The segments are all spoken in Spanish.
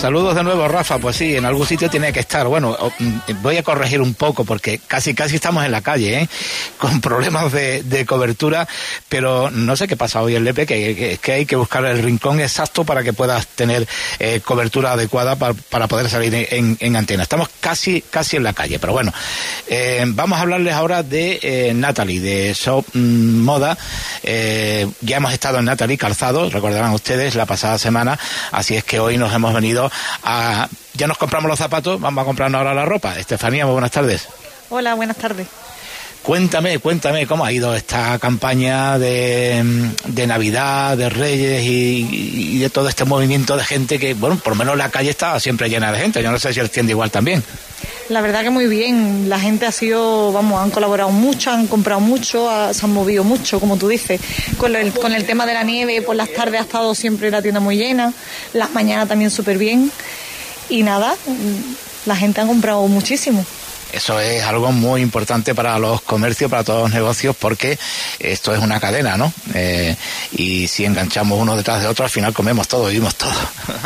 Saludos de nuevo, Rafa. Pues sí, en algún sitio tiene que estar. Bueno, mm, voy a corregir un poco porque casi casi estamos en la calle, ¿eh? con problemas de, cobertura, pero no sé qué pasa hoy en Lepe, que, que, hay que buscar el rincón exacto para que puedas tener eh, cobertura adecuada para, poder salir en, antena. Estamos casi casi en la calle, pero bueno, eh, vamos a hablarles ahora de eh, Natalie, de Shop mm, Moda. ya hemos estado en Natalie Calzado, recordarán ustedes, la pasada semana, así es que hoy nos hemos venido ya nos compramos los zapatos, vamos a comprarnos ahora la ropa. Estefanía, muy buenas tardes. Hola, buenas tardes. Cuéntame, cuéntame cómo ha ido esta campaña de, Navidad, de Reyes y, de todo este movimiento de gente que, bueno, por lo menos la calle está siempre llena de gente. Yo no sé si el tiende igual también. La verdad que muy bien. La gente ha sido, vamos, han colaborado mucho, han comprado mucho, se han movido mucho, como tú dices. Con el, con el tema de la nieve, por las tardes ha estado siempre la tienda muy llena, las mañanas también súper bien. Y nada, la gente ha comprado muchísimo. Eso es algo muy importante para los comercios, para todos los negocios, porque esto es una cadena, ¿no? Eh, y si enganchamos uno detrás de otro, al final comemos todo, vivimos todo.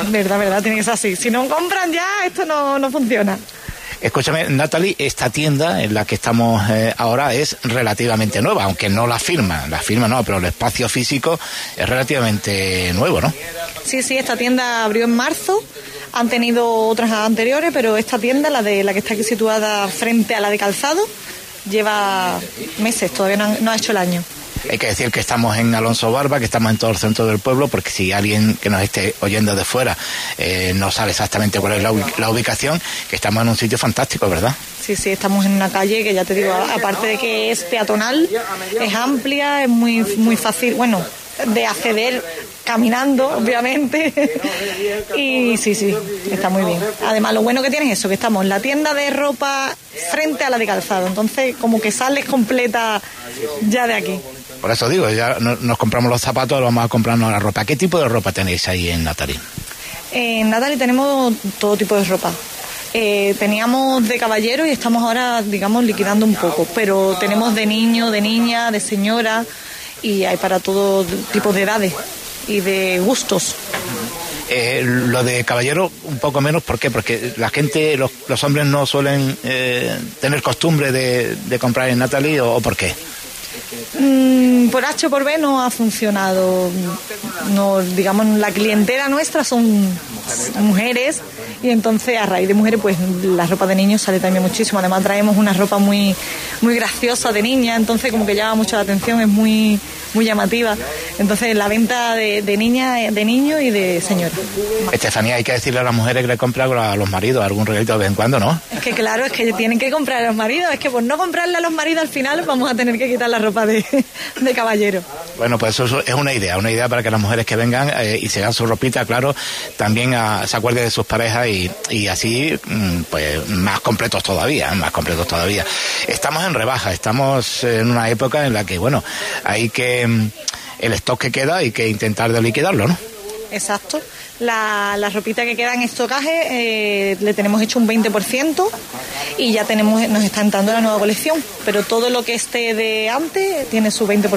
Verdad, verdad, tiene que ser así. Si no compran ya, esto no, no funciona. Escúchame, Natalie, esta tienda en la que estamos eh, ahora es relativamente nueva, aunque no la firma, la firma no, pero el espacio físico es relativamente nuevo, ¿no? Sí, sí, esta tienda abrió en marzo han tenido otras anteriores, pero esta tienda, la de la que está aquí situada frente a la de Calzado, lleva meses, todavía no, ha hecho el año. Hay que decir que estamos en Alonso Barba, que estamos en todo el centro del pueblo, porque si alguien que nos esté oyendo de fuera eh, no sabe exactamente cuál es la, ubicación, que estamos en un sitio fantástico, ¿verdad? Sí, sí, estamos en una calle que ya te digo, aparte de que es peatonal, es amplia, es muy, muy fácil, bueno, de acceder caminando, obviamente. y sí, sí, está muy bien. Además, lo bueno que tiene es eso, que estamos en la tienda de ropa frente a la de calzado. Entonces, como que sales completa ya de aquí. Por eso digo, ya nos compramos los zapatos, vamos a comprarnos la ropa. ¿Qué tipo de ropa tenéis ahí en Natali? En Natali tenemos todo tipo de ropa. Eh, teníamos de caballero y estamos ahora, digamos, liquidando un poco, pero tenemos de niño, de niña, de señora y hay para todo tipo de edades y de gustos. Eh, lo de caballero un poco menos, ¿por qué? Porque la gente, los, los hombres no suelen eh, tener costumbre de, de, comprar en Natalie o, por qué. Mm, por H por B no ha funcionado. No, digamos, la clientela nuestra son mujeres y entonces a raíz de mujeres pues la ropa de niños sale también muchísimo. Además traemos una ropa muy, muy graciosa de niña, entonces como que llama mucho la atención, es muy, muy llamativa. Entonces la venta de, de niña, de niño y de señora. Estefanía, hay que decirle a las mujeres que le compran a los maridos algún regalito de vez en cuando, ¿no? Es que claro, es que tienen que comprar a los maridos, es que por no comprarle a los maridos al final vamos a tener que quitar la ropa de, de caballero. Bueno, pues eso es una idea, una idea para que las mujeres que vengan eh, y se hagan su ropita, claro, también se acuerden de sus parejas y, así, mm, pues más completos todavía, más completos todavía. Estamos en rebaja, estamos en una época en la que, bueno, hay que, mm, el stock que queda hay que intentar de liquidarlo, ¿no? Exacto. La, la ropita que queda en estocaje eh, le tenemos hecho un 20% y ya tenemos nos está entrando la nueva colección, pero todo lo que esté de antes tiene su 20%.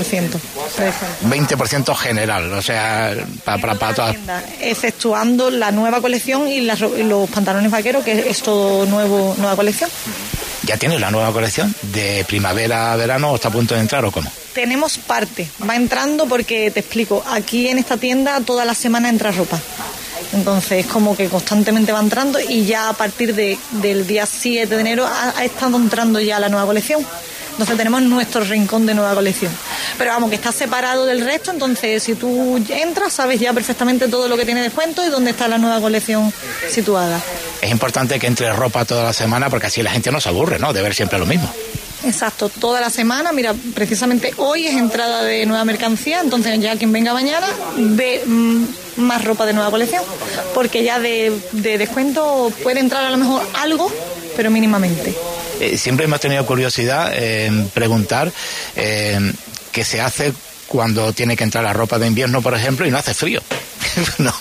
20% general, o sea, para, para, todas. Exceptuando la nueva colección y, los pantalones vaqueros, que es todo nuevo, nueva colección. ¿Ya tienes la nueva colección de primavera, verano o está a punto de entrar o cómo? Tenemos parte, va entrando porque te explico, aquí en esta tienda toda la semana entra ropa. Entonces, como que constantemente va entrando y ya a partir de, del día 7 de enero ha, estado entrando ya la nueva colección. Entonces tenemos nuestro rincón de nueva colección. Pero vamos, que está separado del resto, entonces si tú entras sabes ya perfectamente todo lo que tiene descuento y dónde está la nueva colección situada. Es importante que entre ropa toda la semana porque así la gente no se aburre, ¿no? De ver siempre lo mismo. Exacto, toda la semana. Mira, precisamente hoy es entrada de nueva mercancía, entonces ya quien venga mañana ve mm, más ropa de nueva colección, porque ya de, descuento puede entrar a lo mejor algo, pero mínimamente. Eh, siempre me ha tenido curiosidad en preguntar eh, qué se hace cuando tiene que entrar la ropa de invierno, por ejemplo, y no hace frío. ¿No?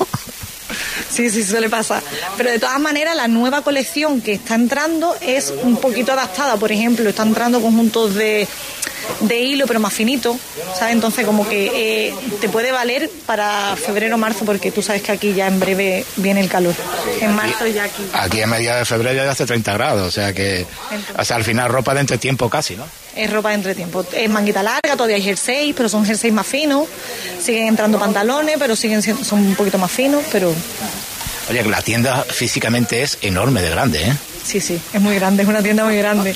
Sí, sí, suele pasar. Pero de todas maneras, la nueva colección que está entrando es un poquito adaptada. Por ejemplo, está entrando conjuntos de de hilo, pero más finito, ¿sabes? Entonces como que eh, te puede valer para febrero o marzo, porque tú sabes que aquí ya en breve viene el calor. en marzo ya aquí. Aquí a mediados de febrero ya hace 30 grados, o sea que, o sea, al final ropa de entretiempo casi, ¿no? Es ropa de entretiempo. Es manguita larga, todavía hay jersey, pero son jerseys más finos. Siguen entrando pantalones, pero siguen siendo, son un poquito más finos, pero... Oye, la tienda físicamente es enorme de grande, ¿eh? Sí, sí, es muy grande, es una tienda muy grande.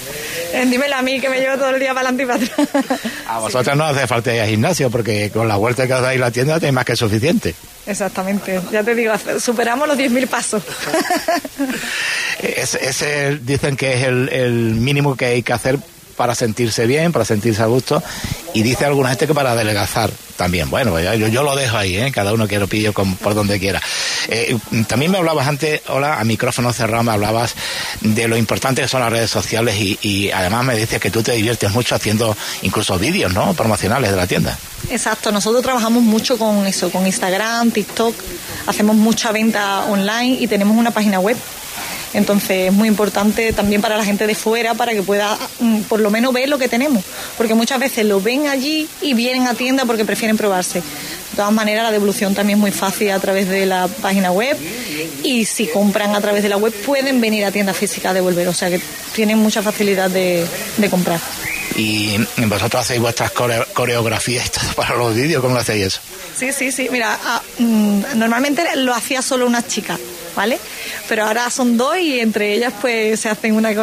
Eh, dímelo a mí que me llevo todo el día para adelante y para atrás. A vosotros no hace falta ir al gimnasio porque con la vuelta que os dais la tienda tenéis más que suficiente. Exactamente, ya te digo, superamos los 10.000 pasos. ese, dicen que es el, el mínimo que hay que hacer para sentirse bien, para sentirse a gusto, y dice alguna gente que para adelgazar también. Bueno, yo, yo lo dejo ahí, ¿eh? cada uno que lo pillo por donde quiera. Eh, también me hablabas antes, hola, a micrófono cerrado, me hablabas de lo importante que son las redes sociales y, y además me dices que tú te diviertes mucho haciendo incluso vídeos, ¿no? Promocionales de la tienda. Exacto, nosotros trabajamos mucho con eso, con Instagram, TikTok, hacemos mucha venta online y tenemos una página web entonces es muy importante también para la gente de fuera para que pueda mm, por lo menos ver lo que tenemos, porque muchas veces lo ven allí y vienen a tienda porque prefieren probarse. De todas maneras, la devolución también es muy fácil a través de la página web y si compran a través de la web pueden venir a tienda física a devolver, o sea que tienen mucha facilidad de, comprar. ¿Y vosotros hacéis vuestras coreografías para los vídeos? ¿Cómo lo hacéis eso? Sí, sí, sí. Mira, ah, mm, normalmente lo hacía solo una chica, ¿vale? Pero ahora son dos y entre ellas pues se hacen una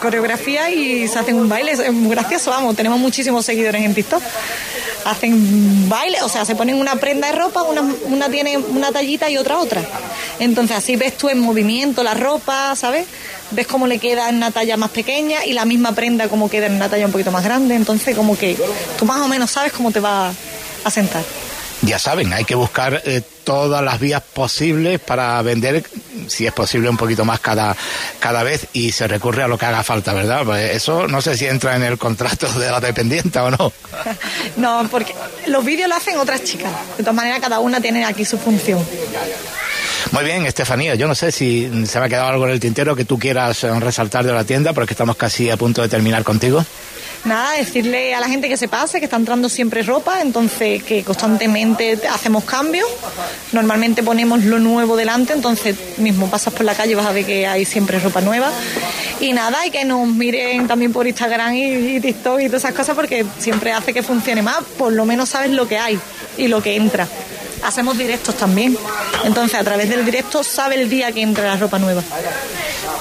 coreografía y se hacen un baile. Es muy gracioso, vamos, tenemos muchísimos seguidores en TikTok. Hacen baile, o sea, se ponen una prenda de ropa, una, una tiene una tallita y otra otra. Entonces así ves tú en movimiento la ropa, ¿sabes? Ves cómo le queda en una talla más pequeña y la misma prenda como queda en una talla un poquito más grande. Entonces como que tú más o menos sabes cómo te va a sentar ya saben, hay que buscar eh, todas las vías posibles para vender, si es posible, un poquito más cada, cada vez y se recurre a lo que haga falta, ¿verdad? Pues eso no sé si entra en el contrato de la dependiente o no. No, porque los vídeos lo hacen otras chicas. De todas maneras, cada una tiene aquí su función. Muy bien, Estefanía, yo no sé si se me ha quedado algo en el tintero que tú quieras resaltar de la tienda, porque estamos casi a punto de terminar contigo nada, decirle a la gente que se pase, que está entrando siempre ropa, entonces que constantemente hacemos cambios. Normalmente ponemos lo nuevo delante, entonces mismo pasas por la calle vas a ver que hay siempre ropa nueva. Y nada, y que nos miren también por Instagram y, y TikTok y todas esas cosas porque siempre hace que funcione más, por lo menos sabes lo que hay y lo que entra hacemos directos también. Entonces, a través del directo sabe el día que entra la ropa nueva.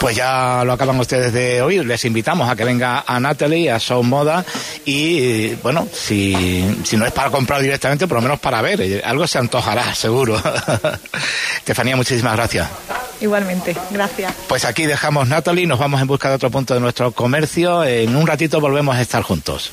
Pues ya lo acaban ustedes de oír. Les invitamos a que venga a Natalie, a Show Moda y, bueno, si, si no es para comprar directamente, por lo menos para ver. Algo se antojará, seguro. Estefanía, muchísimas gracias. Igualmente, gracias. Pues aquí dejamos Natalie, nos vamos en busca de otro punto de nuestro comercio. En un ratito volvemos a estar juntos.